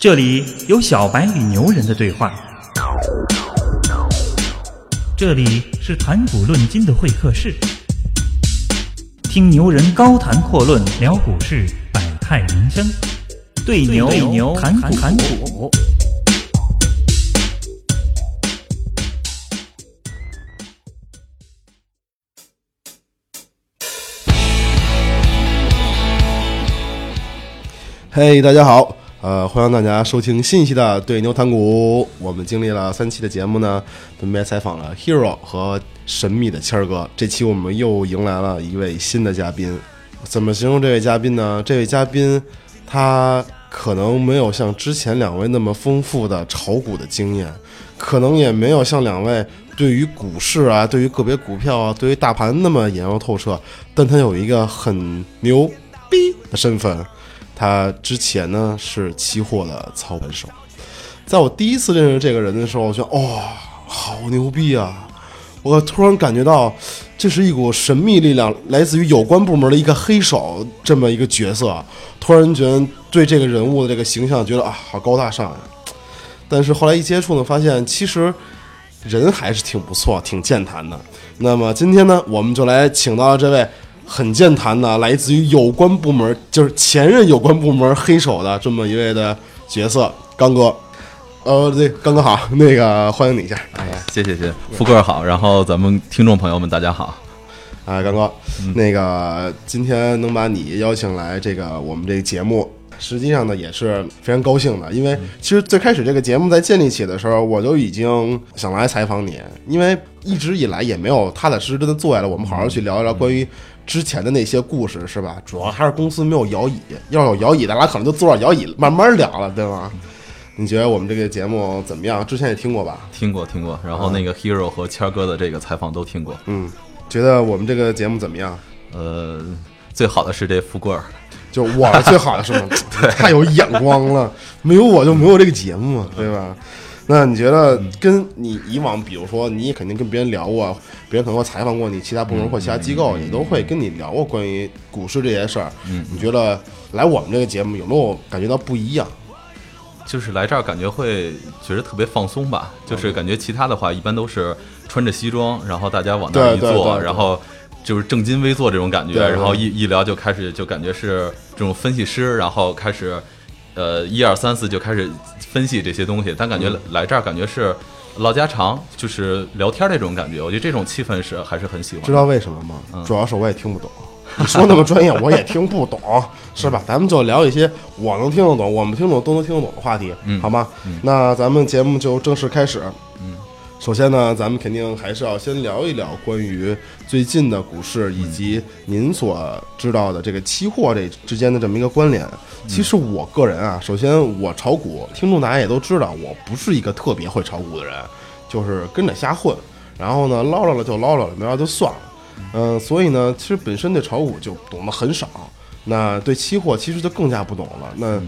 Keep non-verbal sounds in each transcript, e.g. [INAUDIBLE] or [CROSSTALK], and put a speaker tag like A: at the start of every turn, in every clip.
A: 这里有小白与牛人的对话，这里是谈股论金的会客室，听牛人高谈阔论聊股市，百态人生，对牛牛谈股谈股。
B: 嘿，大家好，呃，欢迎大家收听信息的对牛谈股。我们经历了三期的节目呢，分别采访了 Hero 和神秘的谦儿哥。这期我们又迎来了一位新的嘉宾。怎么形容这位嘉宾呢？这位嘉宾他可能没有像之前两位那么丰富的炒股的经验，可能也没有像两位对于股市啊、对于个别股票啊、对于大盘那么研究透彻。但他有一个很牛逼的身份。他之前呢是期货的操盘手，在我第一次认识这个人的时候，我觉得哇，好牛逼啊！我突然感觉到，这是一股神秘力量，来自于有关部门的一个黑手这么一个角色。突然觉得对这个人物的这个形象，觉得啊，好高大上呀。但是后来一接触呢，发现其实人还是挺不错，挺健谈的。那么今天呢，我们就来请到这位。很健谈的，来自于有关部门，就是前任有关部门黑手的这么一位的角色，刚哥。呃，对，刚哥好，那个欢迎你一下。
C: 哎呀，谢谢谢，富贵好，然后咱们听众朋友们大家好。
B: 啊，刚哥，那个今天能把你邀请来这个我们这个节目，实际上呢也是非常高兴的，因为其实最开始这个节目在建立起的时候，我就已经想来采访你，因为一直以来也没有踏踏实实的坐下来，我们好好去聊一聊关于。之前的那些故事是吧？主要还是公司没有摇椅，要有摇椅，咱俩可能就坐上摇椅慢慢聊了，对吗？你觉得我们这个节目怎么样？之前也听过吧？
C: 听过，听过。然后那个 Hero 和谦儿哥的这个采访都听过。
B: 嗯，觉得我们这个节目怎么样？
C: 呃，最好的是这富贵儿，
B: 就我最好的是吗？[LAUGHS] [LAUGHS]
C: 对，
B: 太有眼光了，没有我就没有这个节目，对吧？那你觉得跟你以往，比如说你肯定跟别人聊过，别人可能会采访过你，其他部门或其他机构也都会跟你聊过关于股市这些事儿。
C: 嗯，
B: 你觉得来我们这个节目有没有感觉到不一样？
C: 就是来这儿感觉会觉得特别放松吧，就是感觉其他的话一般都是穿着西装，然后大家往那一坐，然后就是正襟危坐这种感觉，然后一一聊就开始就感觉是这种分析师，然后开始。呃，一二三四就开始分析这些东西，但感觉来这儿感觉是唠家常，就是聊天那种感觉。我觉得这种气氛是还是很喜欢。
B: 知道为什么吗？主要是我也听不懂，你说那么专业我也听不懂，[LAUGHS] 是吧？咱们就聊一些我能听得懂，我们听懂都能听得懂的话题，好吗？那咱们节目就正式开始。
C: 嗯。
B: 首先呢，咱们肯定还是要先聊一聊关于最近的股市以及您所知道的这个期货这之间的这么一个关联。其实我个人啊，首先我炒股，听众大家也都知道，我不是一个特别会炒股的人，就是跟着瞎混，然后呢捞着了就捞着了，没捞就算了。嗯，所以呢，其实本身对炒股就懂得很少，那对期货其实就更加不懂了。那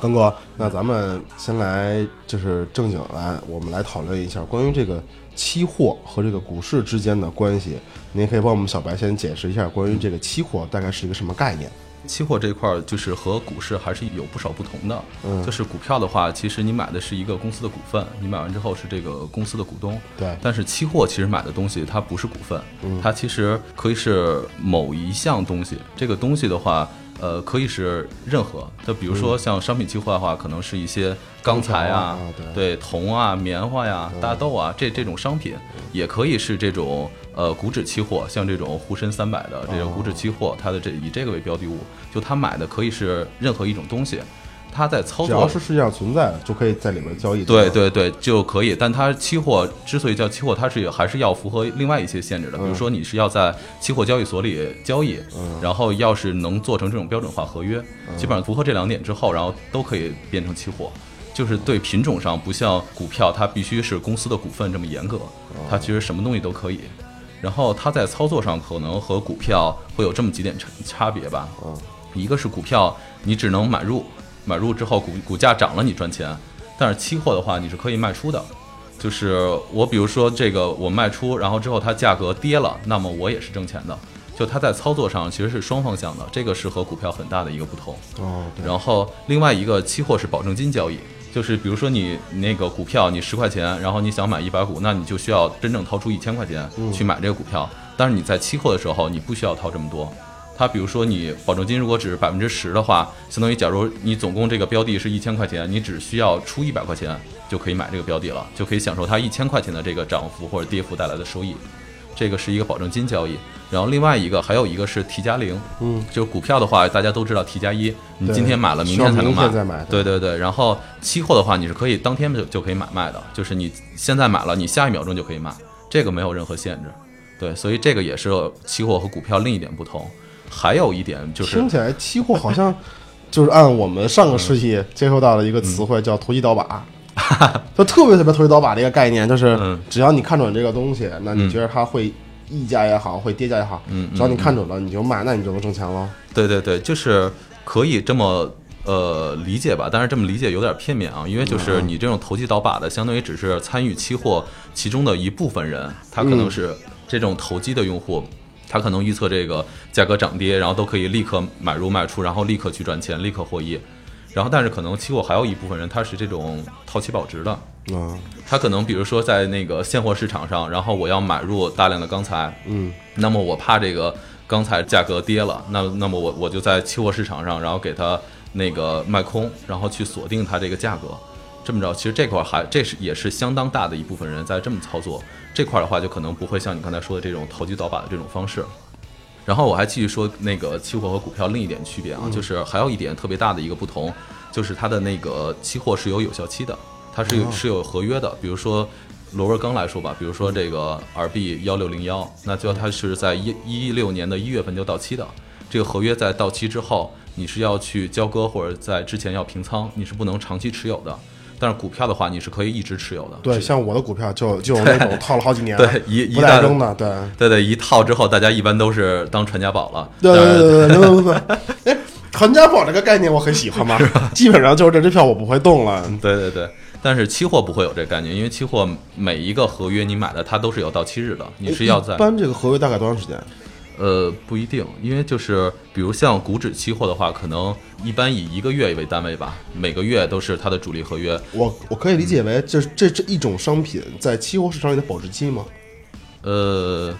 B: 刚哥，那咱们先来就是正经来，我们来讨论一下关于这个期货和这个股市之间的关系。您可以帮我们小白先解释一下关于这个期货大概是一个什么概念？
C: 期货这块儿就是和股市还是有不少不同的。嗯，就是股票的话，其实你买的是一个公司的股份，你买完之后是这个公司的股东。
B: 对。
C: 但是期货其实买的东西它不是股份，它其实可以是某一项东西。这个东西的话。呃，可以是任何，就比如说像商品期货的话，可能是一些钢材啊，对，铜啊、棉花呀、大豆啊，这这种商品，也可以是这种呃股指期货，像这种沪深三百的这种股指期货，它的这以这个为标的物，就他买的可以是任何一种东西。它在操作，只
B: 要是世界上存在的，就可以在里面交易。
C: 对对对，就可以。但它期货之所以叫期货，它是还是要符合另外一些限制的。比如说，你是要在期货交易所里交易，然后要是能做成这种标准化合约，基本上符合这两点之后，然后都可以变成期货。就是对品种上不像股票，它必须是公司的股份这么严格，它其实什么东西都可以。然后它在操作上可能和股票会有这么几点差差别吧。一个是股票你只能买入。买入之后股股价涨了你赚钱，但是期货的话你是可以卖出的，就是我比如说这个我卖出，然后之后它价格跌了，那么我也是挣钱的。就它在操作上其实是双方向的，这个是和股票很大的一个不同。
B: 哦，
C: 然后另外一个期货是保证金交易，就是比如说你那个股票你十块钱，然后你想买一百股，那你就需要真正掏出一千块钱去买这个股票。但是你在期货的时候，你不需要掏这么多。它比如说你保证金如果只是百分之十的话，相当于假如你总共这个标的是一千块钱，你只需要出一百块钱就可以买这个标的了，就可以享受它一千块钱的这个涨幅或者跌幅带来的收益。这个是一个保证金交易，然后另外一个还有一个是 T 加零，
B: 嗯，
C: 就是股票的话，大家都知道 T 加一，你今天买了，明天才能
B: 买
C: 对对对，然后期货的话，你是可以当天就就可以买卖的，就是你现在买了，你下一秒钟就可以卖，这个没有任何限制。对，所以这个也是期货和股票另一点不同。还有一点就是
B: 听起来期货好像就是按我们上个世纪接受到的一个词汇叫投机倒把，[LAUGHS] 就特别特别投机倒把的一个概念，就是
C: 嗯。
B: 只要你看准这个东西，那你觉得它会溢价也好，会跌价也好，
C: 嗯
B: 只要你看准了，你就卖，那你就能挣钱了。
C: 对对对，就是可以这么呃理解吧，但是这么理解有点片面啊，因为就是。你这种投机倒把的，相当于只是参与期货其中的一部分人，他可能是这种投机的用户。他可能预测这个价格涨跌，然后都可以立刻买入卖出，然后立刻去赚钱，立刻获益。然后，但是可能期货还有一部分人，他是这种套期保值的，
B: 嗯
C: 他可能比如说在那个现货市场上，然后我要买入大量的钢材，
B: 嗯
C: 那么我怕这个钢材价格跌了，那那么我我就在期货市场上，然后给它那个卖空，然后去锁定它这个价格。这么着，其实这块儿还这是也是相当大的一部分人在这么操作。这块儿的话，就可能不会像你刚才说的这种投机倒把的这种方式。然后我还继续说那个期货和股票另一点区别啊，就是还有一点特别大的一个不同，就是它的那个期货是有有效期的，它是有是有合约的。比如说螺纹钢来说吧，比如说这个 RB 幺六零幺，那就它是在一一六年的一月份就到期的。这个合约在到期之后，你是要去交割或者在之前要平仓，你是不能长期持有的。但是股票的话，你是可以一直持有的。
B: 对，像我的股票就 [LAUGHS] 就那种套了好几年，
C: 对一一旦
B: 扔的，对。
C: 对对，一套之后，大家一般都是当传家宝了。
B: 对对对对对对对对，哎，[LAUGHS] 传家宝这个概念我很喜欢嘛，[LAUGHS] 基本上就是这支票我不会动了。
C: 对对对，但是期货不会有这个概念，因为期货每一个合约你买的它都是有到期日的，你是要在
B: 一般这个合约大概多长时间？
C: 呃不一定，因为就是比如像股指期货的话，可能一般以一个月为单位吧，每个月都是它的主力合约。
B: 我我可以理解为这这这一种商品在期货市场里的保质期吗？
C: 呃，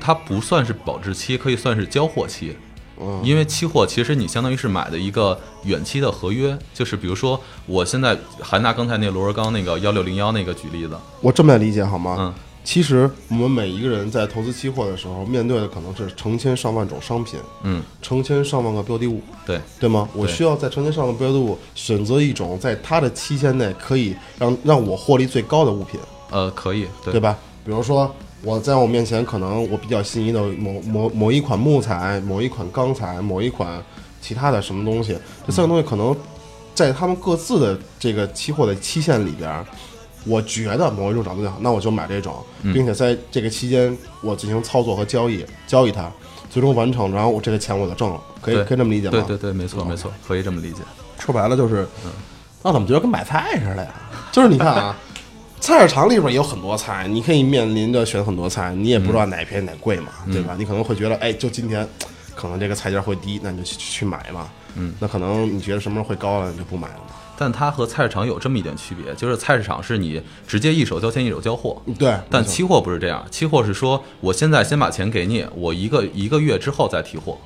C: 它不算是保质期，可以算是交货期。
B: 嗯
C: 因为期货其实你相当于是买的一个远期的合约，就是比如说我现在还拿刚才那螺纹钢那个幺六零幺那个举例子，
B: 我这么来理解好吗？
C: 嗯，
B: 其实我们每一个人在投资期货的时候，面对的可能是成千上万种商品，
C: 嗯，
B: 成千上万个标的物，
C: 对。
B: 对吗？我需要在成千上万个标的物选择一种在它的期限内可以让让我获利最高的物品，
C: 呃，可以，对。
B: 对吧？比如说我在我面前可能我比较心仪的某某某一款木材、某一款钢材、某一款其他的什么东西，这三个东西可能在他们各自的这个期货的期限里边儿，我觉得某一种涨得最好，那我就买这种，并且在这个期间我进行操作和交易，交易它，最终完成，然后我这个钱我就挣了，可以可以这么理解吗？
C: 对对对，没错没错，可以这么理解。
B: 说白了就是，那怎么觉得跟买菜似的呀？就是你看啊，[LAUGHS] 菜市场里边也有很多菜，你可以面临着选很多菜，你也不知道哪便宜哪贵嘛，对吧？你可能会觉得，哎，就今天可能这个菜价会低，那你就去去买嘛。
C: 嗯，
B: 那可能你觉得什么时候会高了，你就不买了嘛。
C: 但它和菜市场有这么一点区别，就是菜市场是你直接一手交钱一手交货，
B: 对，
C: 但期货不是这样，期货是说我现在先把钱给你，我一个一个月之后再提货，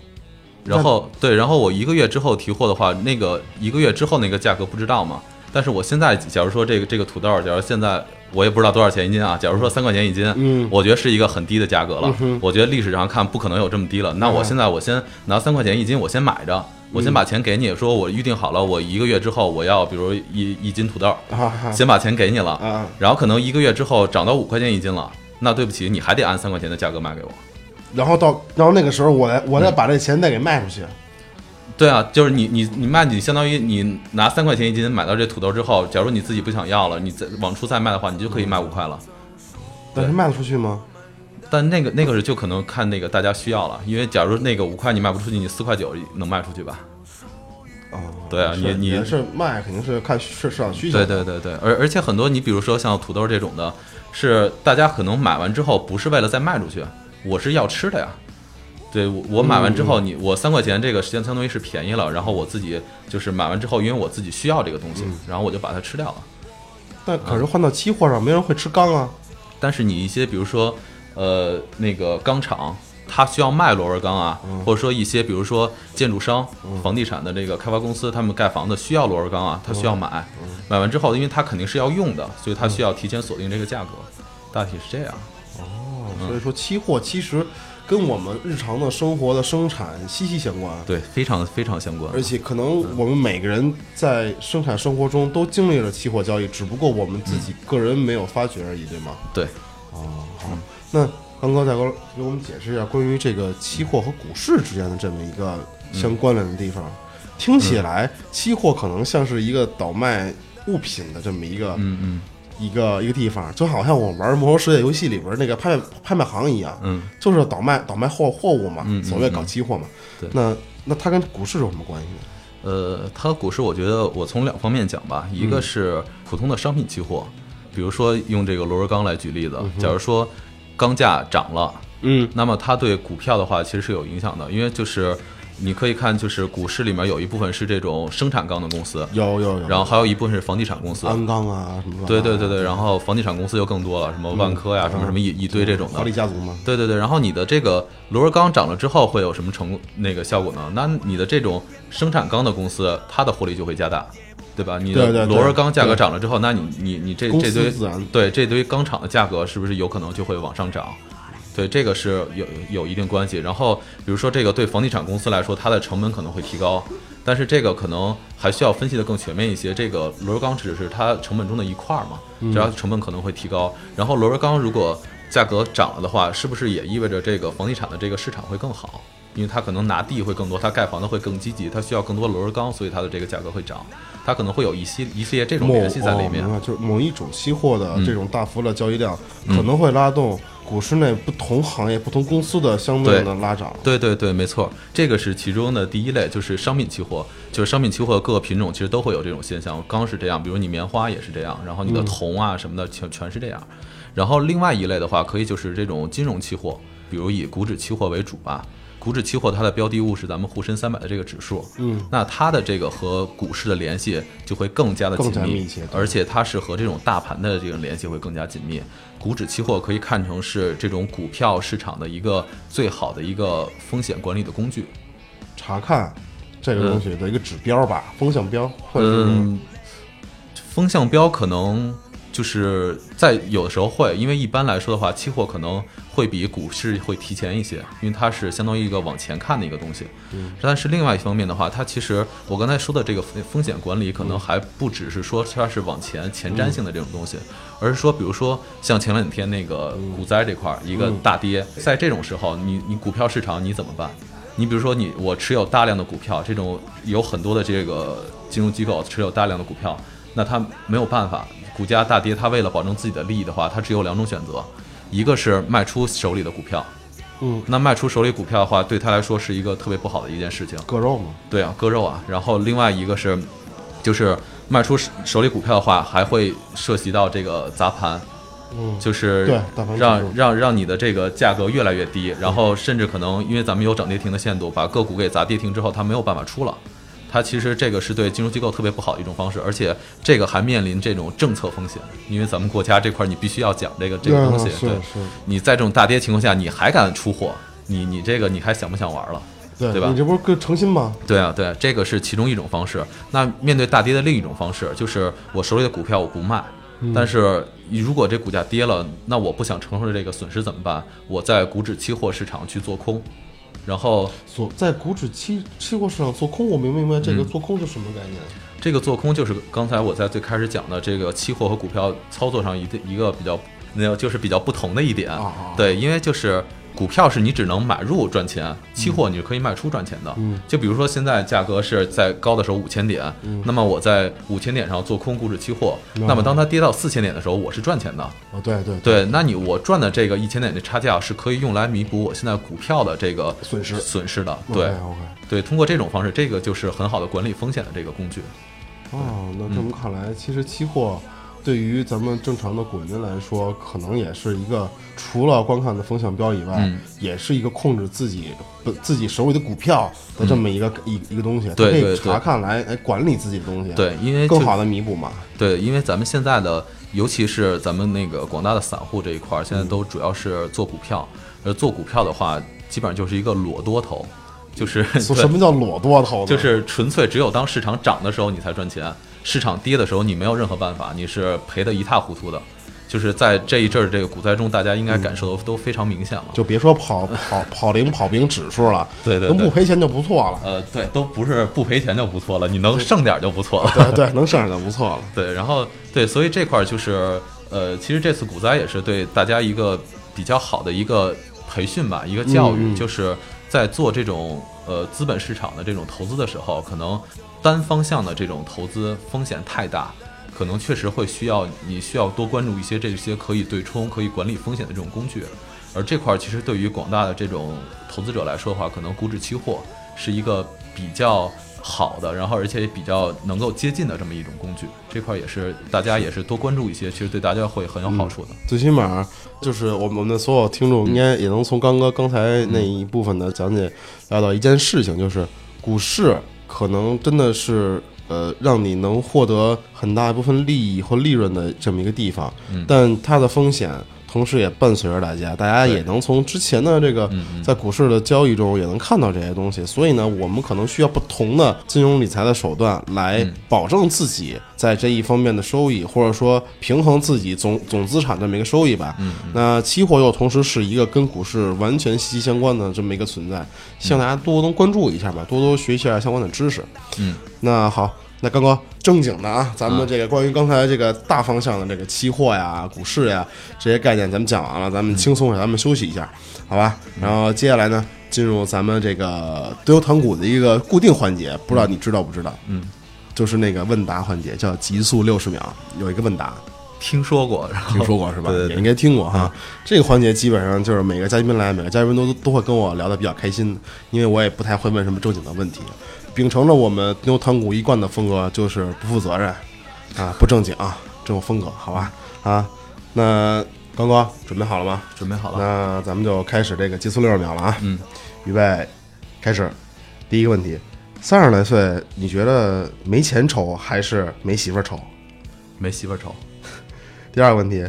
C: 然后对，然后我一个月之后提货的话，那个一个月之后那个价格不知道嘛？但是我现在假如说这个这个土豆，假如现在我也不知道多少钱一斤啊，假如说三块钱一斤，
B: 嗯。
C: 我觉得是一个很低的价格了。我觉得历史上看不可能有这么低了，那我
B: 嗯。
C: 现在我先拿三块钱一斤，我先买着。我先把钱给你，说我预定好了，我一个月之后我要，比如一一斤土豆，先把钱给你了，
B: 啊！
C: 然后可能一个月之后涨到五块钱一斤了，那对不起，你还得按三块钱的价格卖给我。
B: 然后到然后那个时候我再我再把这钱再给卖出去，
C: 对啊，就是你你你卖，你相当于你拿三块钱一斤买到这土豆之后，假如你自己不想要了，你再往出再卖的话，你就可以卖五块了。
B: 但是卖得出去吗？
C: 但那个那个是就可能看那个大家需要了，因为假如那个五块你卖不出去，你四块九能卖出去吧？
B: 啊，
C: 对啊
B: 是
C: 你你
B: 是卖肯定是看市市场需求，
C: 对对对对，而而且很多你比如说像土豆这种的，是大家可能买完之后不是为了再卖出去，我是要吃的呀。对我我买完之后，你我三块钱这个实际上相当于是便宜了，然后我自己就是买完之后，因为我自己需要这个东西，然后我就把它吃掉了。
B: 但可是换到期货上，没人会吃钢啊。
C: 但是你一些比如说呃那个钢厂，它需要卖螺纹钢啊，或者说一些比如说建筑商、房地产的这个开发公司，他们盖房子需要螺纹钢啊，他需要买，买完之后，因为它肯定是要用的，所以它需要提前锁定这个价格，大体是这样。
B: 哦，所以说期货其实跟我们日常的生活的生产息息相关。
C: 对，非常非常相关。
B: 而且可能我们每个人在生产生活中都经历了期货交易，只不过我们自己个人没有发觉而已，对吗？
C: 对，
B: 哦，好，那刚哥再给我给我们解释一下关于这个期货和股市之间的这么一个相关联的地方。听起来，期货可能像是一个倒卖物品的这么一个
C: 嗯嗯。
B: 一个一个地方，就好像我玩《魔兽世界》游戏里边那个拍卖拍卖行一样，
C: 嗯，
B: 就是倒卖倒卖货货物嘛，
C: 嗯嗯
B: 所谓搞期货嘛。
C: 对。
B: 那那它跟股市有什么关系呢？
C: 呃，它和股市，我觉得我从两方面讲吧，一个是普通的商品期货，比如说用这个螺纹钢来举例子，假如说钢价涨了，
B: 嗯
C: 那么它对股票的话其实是有影响的，因为就是你可以看，就是股市里面有一部分是这种生产钢的公司，
B: 有有有，
C: 然后还有一部分是房地产公司。
B: 鞍钢啊什么。
C: 对对对对，然后房地产公司就更多了，什么万科呀，什么什么一一堆这种的
B: 华。丽家族嘛。
C: 对对对，然后你的这个螺纹钢涨了之后会有什么成那个效果呢？那你的这种生产钢的公司，它的获利就会加大，对吧？你的螺纹钢价格涨了之后，那你你你这这堆对这堆钢厂的价格是不是有可能就会往上涨？对，这个是有有一定关系。然后比如说这个对房地产公司来说，它的成本可能会提高，但是这个可能还需要分析的更全面一些。这个螺纹钢只是它成本中的一块儿嘛，
B: 嗯
C: 只要成本可能会提高。然后螺纹钢如果价格涨了的话，是不是也意味着这个房地产的这个市场会更好？因为它可能拿地会更多，它盖房子会更积极，它需要更多螺纹钢，所以它的这个价格会涨。它可能会有一系一系列这种联系在里面。
B: 哦就是某一种期货的
C: 嗯
B: 这种大幅的交易量，可能会拉动股市内不同行业、不同公司的相对的拉涨。
C: 对对对，没错，这个是其中的第一类，就是商品期货，就是商品期货各个品种其实都会有这种现象，钢是这样，比如你棉花也是这样，然后你的铜啊什么的全全是这样。然后另外一类的话，可以就是这种金融期货，比如以股指期货为主吧。股指期货它的标的物是咱们沪深三百的这个指数，
B: 嗯，
C: 那它的这个和股市的联系就会更加的紧
B: 更加
C: 密，
B: 密切
C: 而且它是和这种大盘的这种联系会更加紧密。股指期货可以看成是这种股票市场的一个最好的一个风险管理的工具。
B: 查看这个东西的一个指标吧，风向标或者是
C: 嗯，风向标可能就是在有的时候会，因为一般来说的话，期货可能会比股市会提前一些，因为它是相当于一个往前看的一个东西。嗯，但是另外一方面的话，它其实我刚才说的这个风风险管理，可能还不只是说它是往前前瞻性的这种东西，而是说，比如说像前两天那个股灾这块儿一个大跌，在这种时候，你你股票市场你怎么办？你比如说你我持有大量的股票，这种有很多的这个金融机构持有大量的股票，那它没有办法，股价大跌，他为了保证自己的利益的话，他只有两种选择，一个是卖出手里的股票，
B: 嗯，
C: 那卖出手里股票的话，对他来说是一个特别不好的一件事情，
B: 割肉嘛。
C: 对啊，割肉啊。然后另外一个是，就是卖出手手里股票的话，还会涉及到这个砸盘，
B: 嗯，
C: 就是让让让你的这个价格越来越低，然后甚至可能因为咱们有涨跌停的限度，把个股给砸跌停之后，它没有办法出了。它其实这个是对金融机构特别不好的一种方式，而且这个还面临这种政策风险，因为咱们国家这块儿你必须要讲这个这个东西，对，
B: 啊是是，
C: 你在这种大跌情况下，你还敢出货，你你这个你还想不想玩了？
B: 对
C: 对吧
B: 你这不是更诚心吗？
C: 对啊，对啊，这个是其中一种方式。那面对大跌的另一种方式，就是我手里的股票我不卖，但是如果这股价跌了，那我不想承受这个损失怎么办？我在股指期货市场去做空，然后
B: 所在股指期期货市场做空，我明不明白这
C: 嗯
B: 个做空是什么概念？
C: 这个做空就是刚才我在最开始讲的这个期货和股票操作上一个一个比较，那就是比较不同的一点。对，因为就是股票是你只能买入赚钱，期货你是可以卖出赚钱的。
B: 嗯，
C: 就比如说现在价格是在高的时候五千点，那么我在五千点上做空股指期货，
B: 嗯
C: 那么当它跌到四千点的时候，我是赚钱的。
B: 哦，对对
C: 对，那你我赚的这个一千点的差价是可以用来弥补我现在股票的这个
B: 损失
C: 损失的。对
B: OK，
C: 对，通过这种方式，这个就是很好的管理风险的这个工具。
B: 哦，那这么看来，其实期货对于咱们正常的股民来说，可能也是一个除了观看的风向标以外，
C: 嗯
B: 也是一个控制自己不自己手里的股票的这么一个、一一个东西，它可以查看来来管理自己的东西，，
C: 对，因为
B: 更好的弥补嘛。
C: 对，因为咱们现在的，尤其是咱们那个广大的散户这一块儿，现在都主要是做股票。而，做股票的话，基本上就是一个裸多头，就是
B: 说什么叫裸多头？
C: 就是纯粹只有当市场涨的时候你才赚钱，市场跌的时候你没有任何办法，你是赔得一塌糊涂的。就是在这一阵儿这个股灾中，大家应该感受都都非常明显了。
B: 就别说跑跑跑零跑平指数了，
C: 对对对
B: 能不赔钱就不错了。
C: 呃，对，都不是不赔钱就不错了，你能剩点儿就不错了。
B: 对对，能剩下就不错了。
C: 对，然后对，所以这块儿就是呃，其实这次股灾也是对大家一个比较好的一个培训吧，一个教育，就是在做这种呃资本市场的这种投资的时候，可能单方向的这种投资风险太大。可能确实会需要你需要多关注一些这些可以对冲、可以管理风险的这种工具，而这块儿其实对于广大的这种投资者来说的话，可能股指期货是一个比较好的，然后而且也比较能够接近的这么一种工具。这块儿也是大家也是多关注一些，其实对大家会很有好处的。
B: 最起码就是我们的所有听众应该也能从刚哥刚才那一部分的讲解聊到一件事情，就是股市可能真的是呃让你能获得很大一部分利益或利润的这么一个地方，
C: 嗯
B: 但它的风险。同时也伴随着大家，大家也能从之前的这个在股市的交易中也能看到这些东西，所以呢，我们可能需要不同的金融理财的手段来
C: 嗯
B: 保证自己在这一方面的收益，或者说平衡自己总总资产这么一个收益吧。
C: 嗯
B: 那期货又同时是一个跟股市完全息息相关的这么一个存在，希望大家多多能关注一下吧，多多学习一下相关的知识。
C: 嗯，
B: 那好，那刚刚正经的啊，咱们这个关于刚才这个大方向的这个期货呀、股市呀这些概念，咱们讲完了，咱们轻松一下，咱们休息一下，好吧？然后接下来呢，进入咱们这个对牛谈股的一个固定环节，不知道你知道不知道？
C: 嗯，
B: 就是那个问答环节，叫极速六十秒，有一个问答。
C: 听说过，然后
B: 听说过是吧？
C: 对对对
B: 也应该听过哈。这个环节基本上就是每个嘉宾来，每个嘉宾都都会跟我聊得比较开心，因为我也不太会问什么正经的问题，秉承着我们牛堂股一贯的风格，就是不负责任啊，不正经啊，这种风格，好吧？啊，那刚哥准备好了吗？
C: 准备好了。
B: 那咱们就开始这个极速六十秒了啊！
C: 嗯，
B: 预备，开始。第一个问题，三十来岁，你觉得没钱丑还是没媳妇儿愁？
C: 没媳妇儿愁，[LAUGHS]
B: 第二个问题，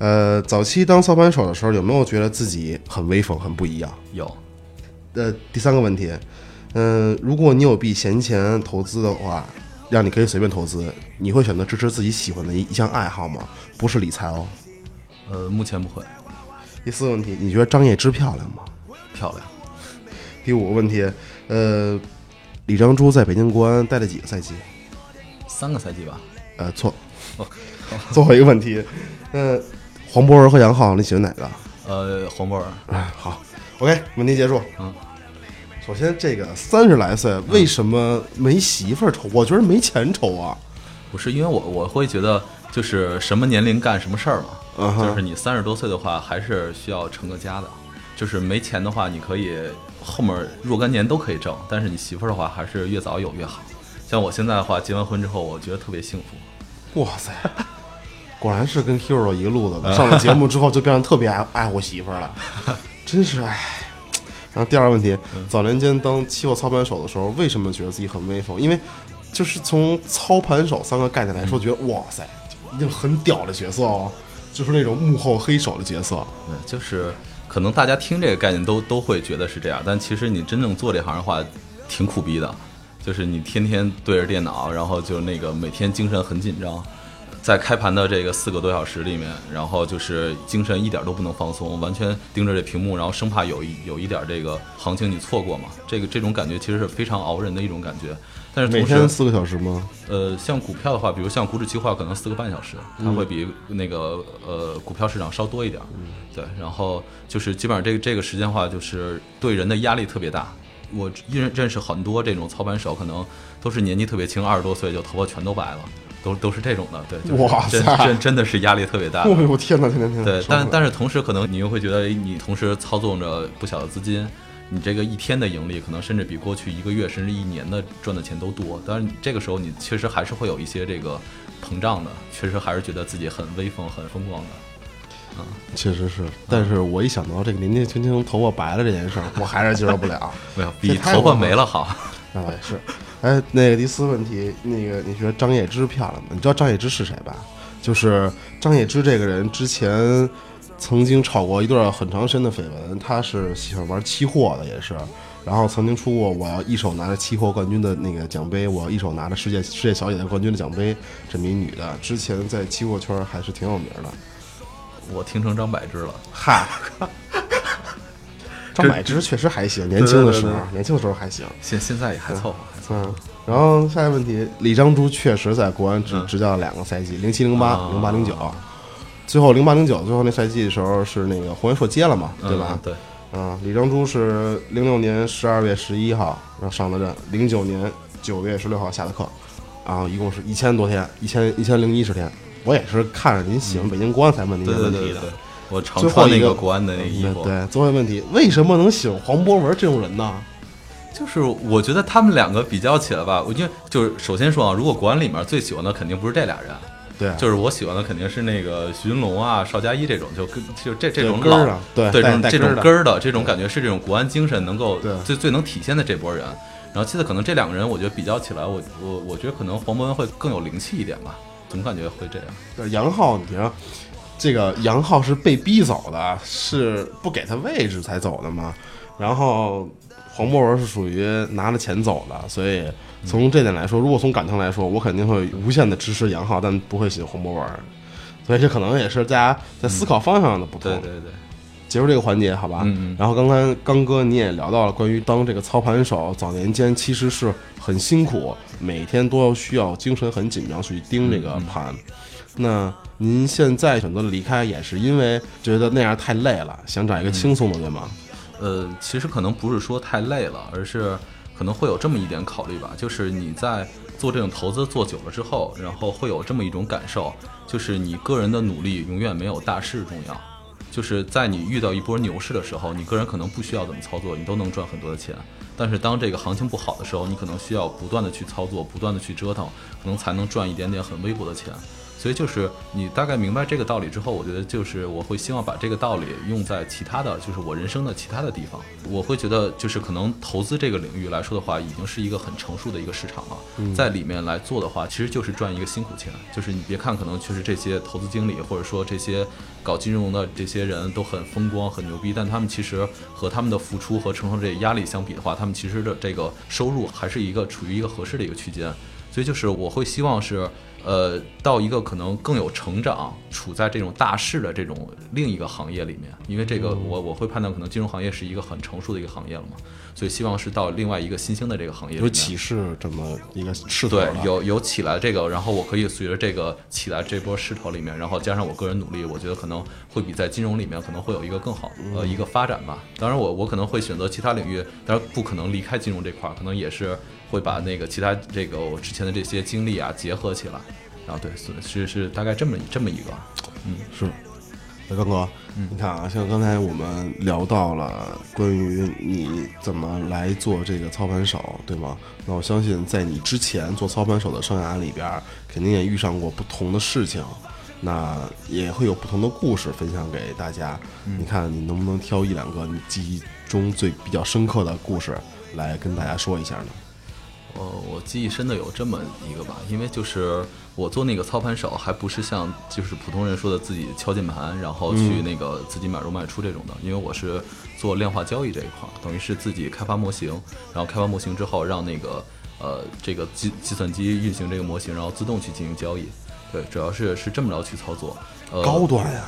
B: 呃，早期当操盘手的时候，有没有觉得自己很威风、很不一样？
C: 有
B: 呃，第三个问题，嗯、如果你有笔闲钱投资的话，让你可以随便投资，你会选择支持自己喜欢的一一项爱好吗？不是理财哦。
C: 呃，目前不会
B: 第四个问题，你觉得张叶芝漂亮吗？
C: 漂亮，
B: 第五个问题，呃，李章洙在北京国安待了几个赛季？
C: 三个赛季吧。
B: 呃，错。
C: 哦 [LAUGHS]
B: 最后一个问题，呃，黄博文和杨浩，你喜欢哪个？
C: 呃，黄博文，
B: 哎，好，OK，问题结束。
C: 嗯，
B: 首先这个三十来岁为什么没媳妇儿愁？我觉得没钱愁啊。
C: 不是因为我我会觉得就是什么年龄干什么事儿嘛。就是你三十多岁的话，还是需要成个家的。就是没钱的话，你可以后面若干年都可以挣，但是你媳妇儿的话，还是越早有越好。像我现在的话，结完婚之后，我觉得特别幸福。
B: 哇塞，果然是跟 Hero 一个路子的。上了节目之后就变得特别爱爱护媳妇儿了，真是哎。然后第二个问题，早年间当期货操盘手的时候，为什么觉得自己很威风？因为就是从操盘手三个概念来说，觉得哇塞，一定很屌的角色哦，就是那种幕后黑手的角色。
C: 对，就是可能大家听这个概念都都会觉得是这样，但其实你真正做这行的话，挺苦逼的。就是你天天对着电脑，然后就那个每天精神很紧张，在开盘的这个四个多小时里面，然后就是精神一点都不能放松，完全盯着这屏幕，然后生怕有一有一点这个行情你错过嘛。这个这种感觉其实是非常熬人的一种感觉。但是时，
B: 天四个小时吗？
C: 呃，像股票的话，比如像股指期货，可能四个半小时，它会比那个呃股票市场稍多一点儿。对，然后就是基本上这个这个时间的话，就是对人的压力特别大。我认认识很多这种操盘手，可能都是年纪特别轻，二十多岁就头发全都白了，都都是这种的。对，就是
B: 哇
C: 真
B: 塞
C: 真真的是压力特别大 [LAUGHS]
B: 哎。呦天哪，天哪，天哪！
C: 对，但但是同时可能你又会觉得，哎你同时操纵着不小的资金，你这个一天的盈利可能甚至比过去一个月甚至一年的赚的钱都多。但是，这个时候你确实还是会有一些这个膨胀的，确实还是觉得自己很威风、很风光的。
B: 嗯确实是，但是我一想到这个年纪轻轻头发白了这件事儿，[LAUGHS] 我还是接受不了。
C: 没有比头发没了好。
B: 那倒也是。哎，那个第四问题，那个你觉得张叶芝漂亮吗？你知道张叶芝是谁吧？就是张叶芝这个人之前曾经炒过一段很长时间的绯闻，她是喜欢玩期货的，也是。然后曾经出过我要一手拿着期货冠军的那个奖杯，我要一手拿着世界世界小姐的冠军的奖杯，这么一女的，之前在期货圈还是挺有名的。
C: 我听成张柏芝了，
B: 嗨，[LAUGHS] 张柏芝确实还行，年轻的时候，年轻的时候还行。
C: 现现在也还凑合。
B: 嗯，然后下一个问题，李章洙确实在国安执
C: 嗯
B: 执教了两个赛季，零七零八、
C: 啊
B: 零八零九，最后零八零九最后那赛季的时候是那个洪元硕接了嘛，对吧
C: 嗯？对，
B: 嗯，李章洙是零六年十二月十一号然后上的任，零九年九月十六号下的课，然后一共是一千多天，一千一千零一十天。我也是看着您喜欢北京国安才问您
C: 对
B: 这问题的。
C: 对对对对，我常穿那个国安的那个衣服。
B: 对对，最后一个问题，为什么能喜欢黄博文这种人呢？
C: 就是我觉得他们两个比较起来吧，我因为就是首先说啊，如果国安里面最喜欢的肯定不是这俩人，
B: 对，
C: 就是我喜欢的肯定是那个徐云龙啊、邵佳一这种，就跟就这这种老
B: 对对
C: 对这种这种根儿的这种感觉是这种国安精神能够最最能体现的这波人。然后其次可能这两个人，我觉得比较起来，我我我觉得可能黄博文会更有灵气一点吧，总感觉会这样。
B: 就是杨浩，你看，这个杨浩是被逼走的，是不给他位置才走的嘛。然后黄博文是属于拿着钱走的，所以从这点来说，如果从感情来说，我肯定会无限的支持杨浩，但不会喜欢黄博文。所以这可能也是大家在思考方向上的不同。
C: 对对对，
B: 结束这个环节，好吧？
C: 嗯嗯
B: 然后刚刚刚哥你也聊到了关于当这个操盘手，早年间其实是很辛苦，每天都要需要精神很紧张去盯这
C: 嗯
B: 个盘。那您现在选择离开，也是因为觉得那样太累了，想找一个轻松的，对吗？
C: 呃，其实可能不是说太累了，而是可能会有这么一点考虑吧，就是你在做这种投资做久了之后，然后会有这么一种感受，就是你个人的努力永远没有大势重要。就是在你遇到一波牛市的时候，你个人可能不需要怎么操作，你都能赚很多的钱。但是当这个行情不好的时候，你可能需要不断的去操作，不断的去折腾，可能才能赚一点点很微薄的钱。所以就是你大概明白这个道理之后，我觉得就是我会希望把这个道理用在其他的就是我人生的其他的地方。我会觉得就是可能投资这个领域来说的话，已经是一个很成熟的一个市场了，在里面来做的话，其实就是赚一个辛苦钱。就是你别看可能确实这些投资经理或者说这些搞金融的这些人都很风光很牛逼，但他们其实和他们的付出和承受这些压力相比的话，他们其实的这个收入还是一个处于一个合适的一个区间。所以就是我会希望是，呃，到一个可能更有成长、处在这种大势的这种另一个行业里面，因为这个我我会判断可能金融行业是一个很成熟的一个行业了嘛，所以希望是到另外一个新兴的这个行业里
B: 有
C: 面。
B: 启示这么一个势头
C: 对，有有起来这个，然后我可以随着这个起来这波势头里面，然后加上我个人努力，我觉得可能会比在金融里面可能会有一个更好呃一个发展吧。当然我我可能会选择其他领域，当然不可能离开金融这块儿，可能也是会把那个其他这个我之前的这些经历啊结合起来。然后对是是是大概这么这么一个，嗯
B: 是。那刚哥，你看啊，像刚才我们聊到了关于你怎么来做这个操盘手，对吗？那我相信在你之前做操盘手的生涯里边，肯定也遇上过不同的事情，那也会有不同的故事分享给大家。你看你能不能挑一两个你记忆中最比较深刻的故事来跟大家说一下呢？
C: 呃，我记忆深的有这么一个吧，因为就是我做那个操盘手，还不是像就是普通人说的自己敲键盘，然后去那个自己买入卖出这种的，因为我是做量化交易这一块儿，等于是自己开发模型，然后开发模型之后让那个呃这个计计算机运行这个模型，然后自动去进行交易。对，主要是是这么着去操作。呃，
B: 高端呀、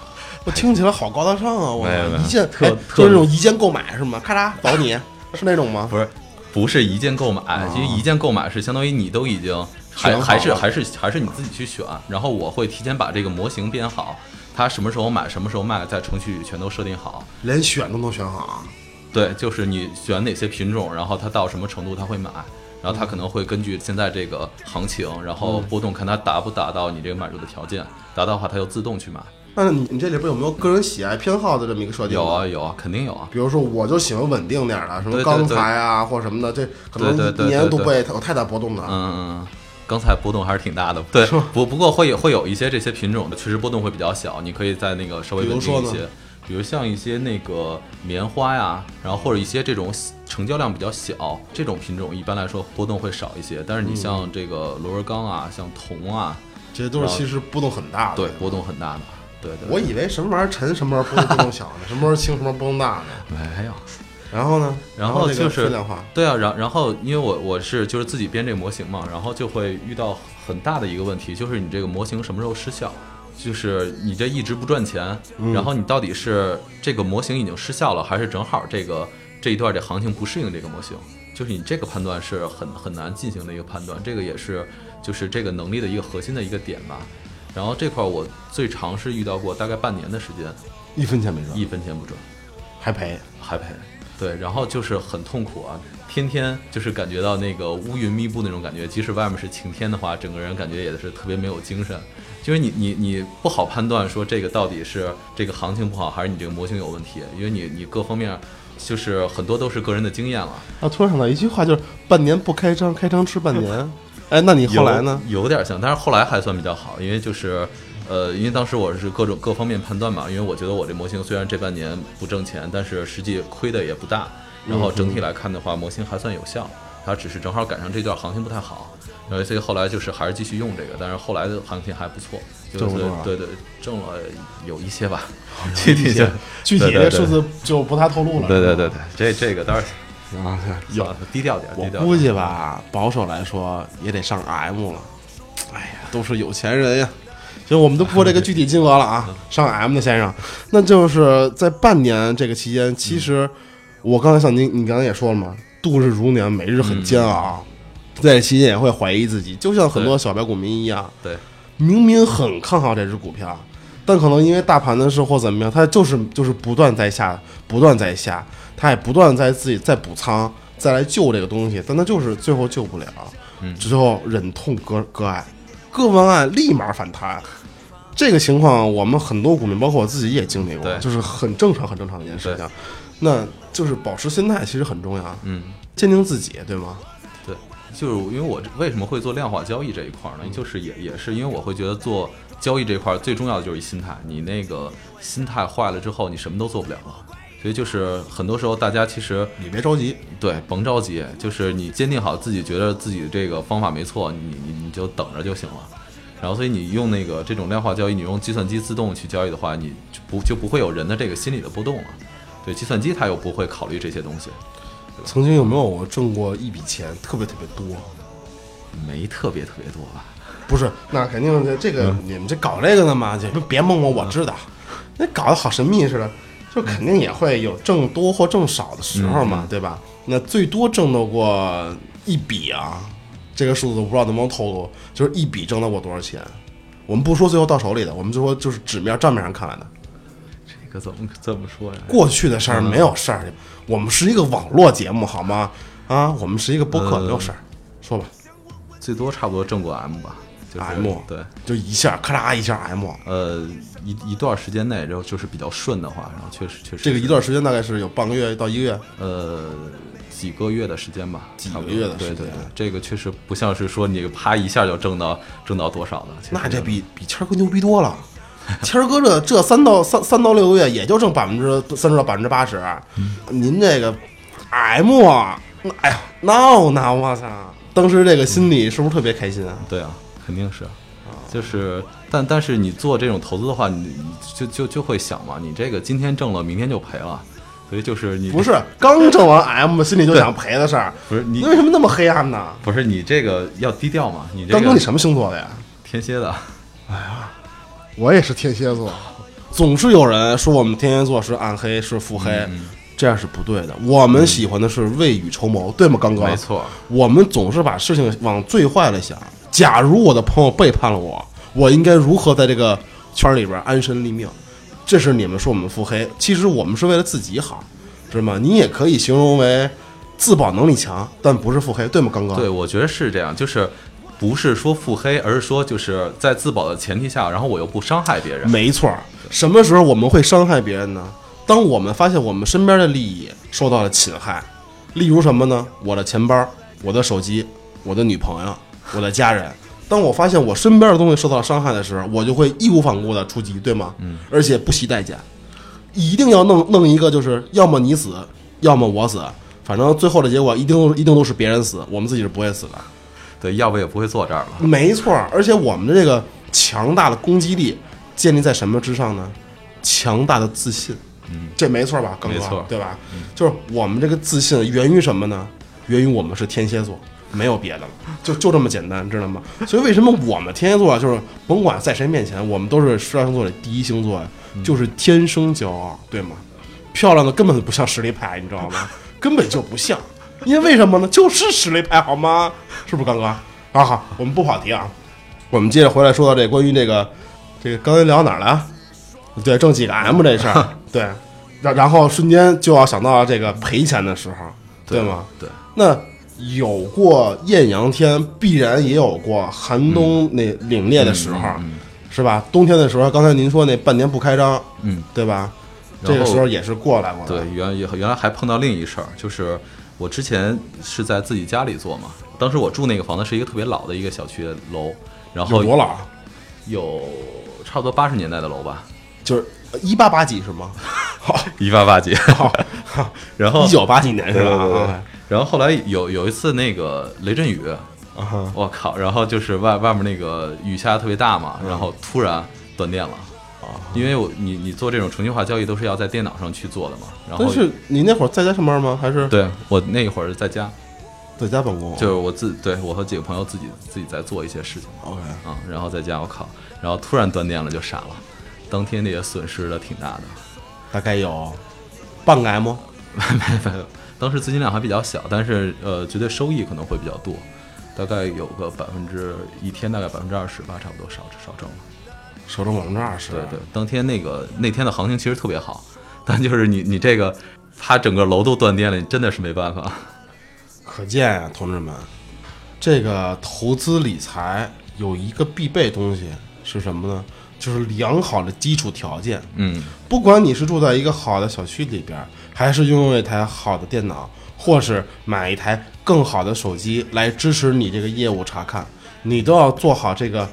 B: [LAUGHS] 我听起来好高大上啊！我一键
C: 特
B: 哎
C: 特
B: 就是那种一键购买是吗？咔嚓找你是那种吗？
C: 不是，不是一键购买，其实一键购买是相当于你都已经还
B: 选
C: 还是还是还是你自己去选，然后我会提前把这个模型编好，它什么时候买什么时候卖，在程序里全都设定好。
B: 连选都能选好啊！
C: 对，就是你选哪些品种，然后它到什么程度它会买，然后它可能会根据现在这个行情，然后波动看它达不达到你这个买入的条件，达到的话它就自动去买。
B: 那你你这里边有没有个人喜爱偏好的这么一个设定？
C: 有啊，有啊，肯定有啊。
B: 比如说，我就喜欢稳定点儿的，什么钢材啊，或者什么的，这可能一年都
C: 对
B: 不会有太大波动的。
C: 嗯嗯，嗯，刚才波动还是挺大的。对，不不过会有会有一些这些品种的，确实波动会比较小，你可以在那个稍微稳定一些。比如像一些那个棉花呀，然后或者一些这种成交量比较小这种品种，一般来说波动会少一些。但是你像这个螺纹钢啊，像铜啊，
B: 这些都是其实波动很大的。
C: 对，波动很大的。对对，
B: 我以为什么玩意儿沉，什么玩意儿波动波动小呢？什么玩意儿轻，什么玩意儿波动大呢？[LAUGHS]
C: 没有。
B: 然后呢？
C: 然
B: 后
C: 就是
B: 分量化。
C: 对啊，然然后因为我我是就是自己编这个模型嘛，然后就会遇到很大的一个问题，就是你这个模型什么时候失效？就是你这一直不赚钱，然后你到底是这个模型已经失效了，还是正好这个这一段这行情不适应这个模型？就是你这个判断是很很难进行的一个判断，这个也是就是这个能力的一个核心的一个点吧。然后这块我最长是遇到过大概半年的时间，
B: 一分钱没赚，
C: 一分钱不赚。
B: 还赔。
C: 还赔，对，然后就是很痛苦啊，天天就是感觉到那个乌云密布那种感觉，即使外面是晴天的话，整个人感觉也是特别没有精神，因为你你你不好判断说这个到底是这个行情不好，还是你这个模型有问题，因为你你各方面就是很多都是个人的经验了。
B: 啊，突然想到一句话，就是半年不开张，开张吃半年。[LAUGHS] 哎，那你后来呢？
C: 有有点像，但是后来还算比较好，因为就是，呃，因为当时我是各种各方面判断嘛，因为我觉得我这模型虽然这半年不挣钱，但是实际亏的也不大，然后整体来看的话，模型还算有效，它只是正好赶上这段行情不太好，然后所以后来就是还是继续用这个，但是后来的行情还不错，就是
B: 挣多少
C: 对对挣了有一些吧，具体就
B: 具体
C: 对对对
B: 这数字就不太透露了。
C: 对对对对，这这个当然 [LAUGHS]
B: 啊，
C: 有，低调点，
B: 我
C: 低调点。
B: 估计吧，保守来说也得上 M 了。哎呀，都是有钱人呀。行，我们都不说这个具体金额了啊，上 M 的先生，那就是在半年这个期间，其实我刚才像您，你刚才也说了嘛，度日如年，每日很煎熬，在这期间也会怀疑自己，就像很多小白股民一样，
C: 对，
B: 明明很看好这只股票，但可能因为大盘的事或怎么样，它就是就是不断在下，不断在下，它也不断在自己在补仓，再来救这个东西，但它就是最后救不了，
C: 嗯。
B: 最后忍痛割割爱，割完爱立马反弹。这个情况，我们很多股民，包括我自己也经历过，
C: 对
B: 就是很正常、很正常的一件事情。那就是保持心态，其实很重要，
C: 嗯。
B: 坚定自己，对吗？
C: 对，就是因为我为什么会做量化交易这一块儿呢？就是也也是因为我会觉得做交易这一块儿最重要的就是一心态，你那个心态坏了之后，你什么都做不了了。所以就是很多时候大家其实
B: 你别着急，
C: 对甭着急，就是你坚定好自己觉得自己这个方法没错，你你你就等着就行了。然后所以你用那个这种量化交易，你用计算机自动去交易的话，你就不就不会有人的这个心理的波动了。对，计算机它又不会考虑这些东西，
B: 曾经有没有挣过一笔钱特别特别多？
C: 没特别特别多吧。
B: 不是，那肯定这这个、你们这搞这个的嘛，就别别蒙我，我知道，那搞得好神秘似的，就肯定也会有挣多或挣少的时候嘛，对吧？那最多挣到过一笔啊，这个数字我不知道能不能透露，就是一笔挣到过多少钱？我们不说最后到手里的，我们就说就是纸面账面上看来的，
C: 这个怎么怎么说呀？
B: 过去的事儿没有事儿，我们是一个网络节目好吗？啊，我们是一个播客，
C: 呃
B: 没有事儿，说吧，
C: 最多差不多挣过 M 吧，就是
B: M
C: 对，
B: 就一下咔嚓一下 M，
C: 呃，一一段时间内，然后就是比较顺的话，然后确实确实
B: 这个一段时间大概是有半个月到一个月，
C: 呃几个月的时间吧，
B: 几个月的时间
C: 对对对，这个确实不像是说你啪一下就挣到挣到多少的，
B: 那这比比谦儿哥牛逼多了。[LAUGHS] 谦儿哥这这三到三三到六个月也就挣百分之三十到百分之八十，您这个 M 哎呀闹呢，我操！当时这个心里是不是特别开心啊？
C: 对啊，肯定是，就是但但是你做这种投资的话，你你就就就会想嘛，你这个今天挣了，明天就赔了，所以就是你
B: 不是刚挣完 M，心里就想赔的事儿，[LAUGHS]
C: 不是你
B: 你为什么那么黑暗呢？
C: 不是你这个要低调嘛，你这个
B: 刚哥，你什么星座的呀？
C: 天蝎的。
B: 哎呀我也是天蝎座，总是有人说我们天蝎座是暗黑是腹黑，
C: 嗯
B: 这样是不对的。我们喜欢的是未雨绸缪，对吗？刚哥，
C: 没错，
B: 我们总是把事情往最坏了想。假如我的朋友背叛了我，我应该如何在这个圈里边安身立命？这是你们说我们腹黑，其实我们是为了自己好，知道吗？你也可以形容为自保能力强，但不是腹黑，对吗？刚刚，
C: 对，我觉得是这样，就是不是说腹黑，而是说就是在自保的前提下，然后我又不伤害别人。
B: 没错。什么时候我们会伤害别人呢？当我们发现我们身边的利益受到了侵害，例如什么呢？我的钱包、我的手机、我的女朋友、我的家人。当我发现我身边的东西受到了伤害的时候，我就会义无反顾的出击，对吗？嗯。而且不惜代价，一定要弄弄一个，就是要么你死，要么我死，反正最后的结果一定一定都是别人死，我们自己是不会死的。
C: 对，要不也不会坐这儿了。
B: 没错，而且我们的这个强大的攻击力建立在什么之上呢？强大的自信。
C: 嗯，
B: 这没错吧？
C: 没错
B: 对吧？就是我们这个自信源于什么呢？源于我们是天蝎座，没有别的了，就就这么简单，知道吗？所以为什么我们天蝎座啊，就是甭管在谁面前，我们都是十二星座里第一星座呀，就是天生骄傲，对吗？漂亮的根本不像实力派，你知道吗？[LAUGHS] 根本就不像，因为为什么呢？就是实力派，好吗？是不是，刚哥？啊好，我们不跑题啊，我们接着回来说到这关于这个这个刚才聊到哪儿了啊？对，挣几个 M 这事儿，对，然然后瞬间就要想到这个赔钱的时候，对吗？
C: 对，
B: 那有过艳阳天，必然也有过寒冬那凛冽的时候，
C: 嗯
B: 是吧？冬天的时候，刚才您说那半年不开张，
C: 嗯，
B: 对吧？这个时候也是过来过的，
C: 对，原原原来还碰到另一事儿，就是我之前是在自己家里做嘛，当时我住那个房子是一个特别老的一个小区的楼，然后
B: 有多老？啊
C: 有差不多八十年代的楼吧，
B: 就是一八八几是吗？好，[LAUGHS]
C: 一八八几，
B: 好，[LAUGHS]
C: 然后
B: 一九八几年是吧？
C: 然后后来有有一次那个雷阵雨，我靠，然后就是外外面那个雨下的特别大嘛，然后突然断电了。因为我你你做这种程序化交易都是要在电脑上去做的嘛，然后
B: 但是你那会儿在家上班吗？还是
C: 对我那会儿在家，
B: 在家办公？
C: 就是我自对我和几个朋友自己自己在做一些事情
B: OK，
C: 啊、然后在家我靠，然后突然断电了就傻了，当天那也损失的挺大的，
B: 大概有半个 M。[LAUGHS]
C: 当时资金量还比较小，但是呃绝对收益可能会比较多，大概有个百分之一天大概百分之二十吧，差不多少少挣了。
B: 少挣百分之二十，
C: 对对，当天那个那天的行情其实特别好，但就是你你这个，它整个楼都断电了，你真的是没办法。[LAUGHS]
B: 可见啊、同志们，这个投资理财有一个必备东西是什么呢？就是良好的基础条件。
C: 嗯，
B: 不管你是住在一个好的小区里边，还是拥有一台好的电脑，或是买一台更好的手机来支持你这个业务查看，你都要做好这个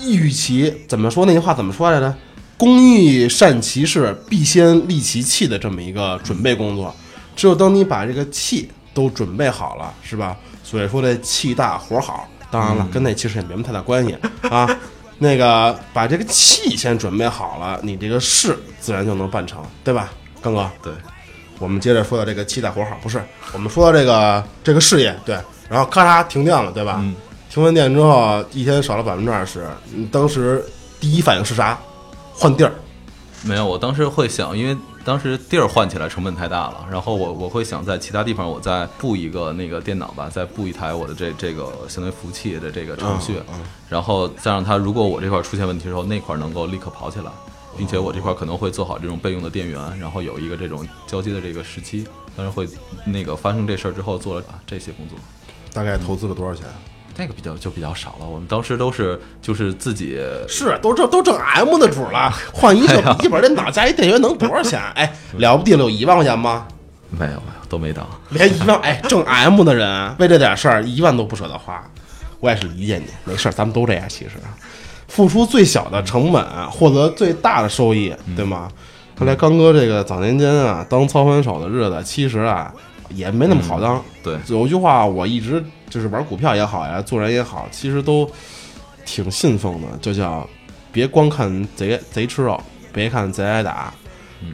B: 欲其怎么说那句话怎么说来着？工欲善其事，必先利其器的这么一个准备工作。只有当你把这个器都准备好了，是吧？所以说这器大活好。当然了，跟那其实也没什么太大关系啊。那个把这个器先准备好了，你这个事自然就能办成，对吧，刚哥？
C: 对，
B: 我们接着说到这个气大活好，不是我们说到这个这个事业，对，然后咔嚓停电了，对吧？
C: 嗯
B: 停完电之后，一天少了百分之二十，你当时第一反应是啥？换地儿。
C: 没有，我当时会想，因为当时地儿换起来成本太大了，然后我我会想在其他地方我再布一个那个电脑吧，再布一台我的这这个相当于服务器的这个程序，
B: 嗯嗯
C: 然后再让它，如果我这块出现问题的时候，那块能够立刻跑起来，并且我这块可能会做好这种备用的电源，然后有一个这种交接的这个时期，当然会那个发生这事儿之后做了啊这些工作。
B: 大概投资了多少钱？
C: 那个比较就比较少了，我们当时都是就是自己
B: 是，都挣都挣 M 的主了，换一个笔记本电脑加一电源能多少钱？哎，[LAUGHS] 了不地了，有一万块钱吗？
C: 没有没有都没到，
B: 连一万 [LAUGHS] 哎挣 M 的人为这点事儿一万都不舍得花，我也是理解你，没事儿，咱们都这样，其实付出最小的成本，获得最大的收益，对吗？看来刚哥这个早年间啊，当操盘手的日子，其实啊也没那么好当。
C: 对，
B: 有一句话，我一直就是玩股票也好呀，做人也好，其实都挺信奉的，就叫别光看贼贼吃肉，别看贼挨打。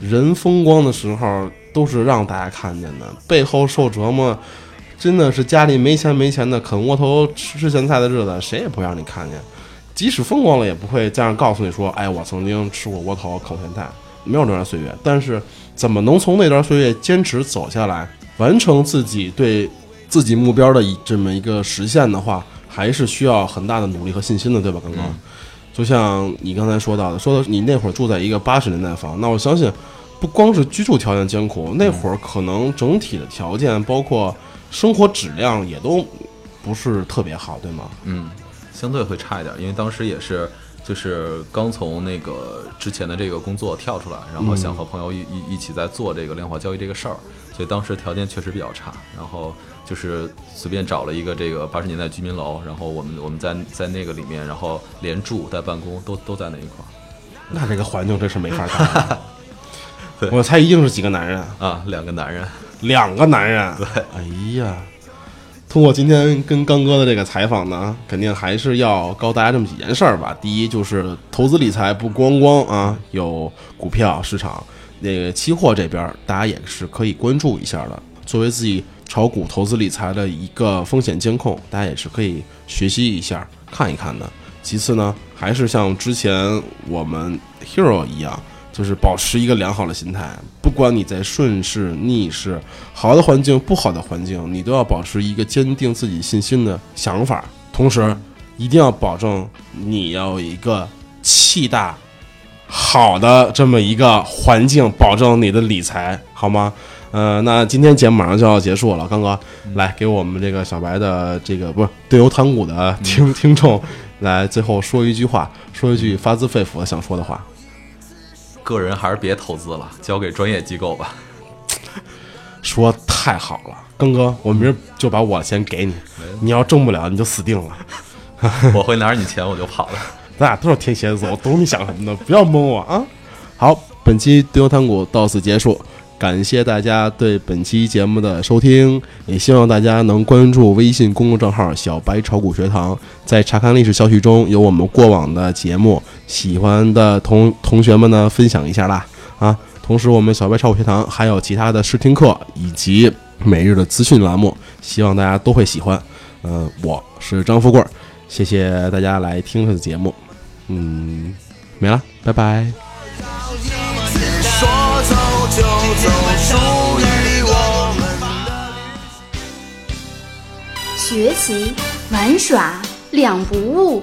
B: 人风光的时候都是让大家看见的，背后受折磨，真的是家里没钱没钱的啃窝头吃吃咸菜的日子，谁也不让你看见。即使风光了，也不会这样告诉你说：“哎，我曾经吃过窝头烤咸菜。”没有这段岁月，但是怎么能从那段岁月坚持走下来，完成自己对自己目标的一这么一个实现的话，还是需要很大的努力和信心的，对吧？刚刚，就像你刚才说到的，说的你那会儿住在一个八十年代房，那我相信，不光是居住条件艰苦，那会儿可能整体的条件，包括生活质量也都不是特别好，对吗？
C: 嗯，相对会差一点，因为当时也是就是刚从那个之前的这个工作跳出来，然后想和朋友一一一起在做这个量化交易这个事儿，所以当时条件确实比较差，然后就是随便找了一个这个八十年代居民楼，然后我们我们在在那个里面，然后连住带办公都都在那一块儿
B: 那这个环境真是没法干。[LAUGHS] 我猜一定是几个男人，
C: 啊，两个男人，
B: 两个男人。
C: 对，
B: 哎呀，通过今天跟刚哥的这个采访呢，肯定还是要告大家这么几件事儿吧。第一就是投资理财不光光啊有股票市场，那个期货这边大家也是可以关注一下的，作为自己炒股投资理财的一个风险监控，大家也是可以学习一下看一看的。其次呢，还是像之前我们 Hero 一样。就是保持一个良好的心态，不管你在顺势、逆势，好的环境、不好的环境，你都要保持一个坚定自己信心的想法。同时，一定要保证你要有一个气大、好的这么一个环境，保证你的理财，好吗？呃，那今天节目马上就要结束了，刚哥，来给我们这个小白的这个不是对牛谈股的听听众，来最后说一句话，说一句发自肺腑的想说的话。
C: 个人还是别投资了，交给专业机构吧。
B: 说太好了，庚哥，我明儿就把我钱给你，你要挣不了你就死定了。[LAUGHS]
C: 我会拿着你钱我就跑了。
B: 咱俩都是天蝎座，我懂你想什么的，不要蒙我啊！好，本期对牛谈股到此结束，感谢大家对本期节目的收听，也希望大家能关注微信公众账号“小白炒股学堂”，在查看历史消息中有我们过往的节目，喜欢的同同学们呢分享一下啦啊！同时，我们小白炒股学堂还有其他的试听课以及每日的资讯栏目，希望大家都会喜欢。嗯、我是张富贵，谢谢大家来听这个节目。嗯，没了，拜拜。
D: 学习、玩耍两不误。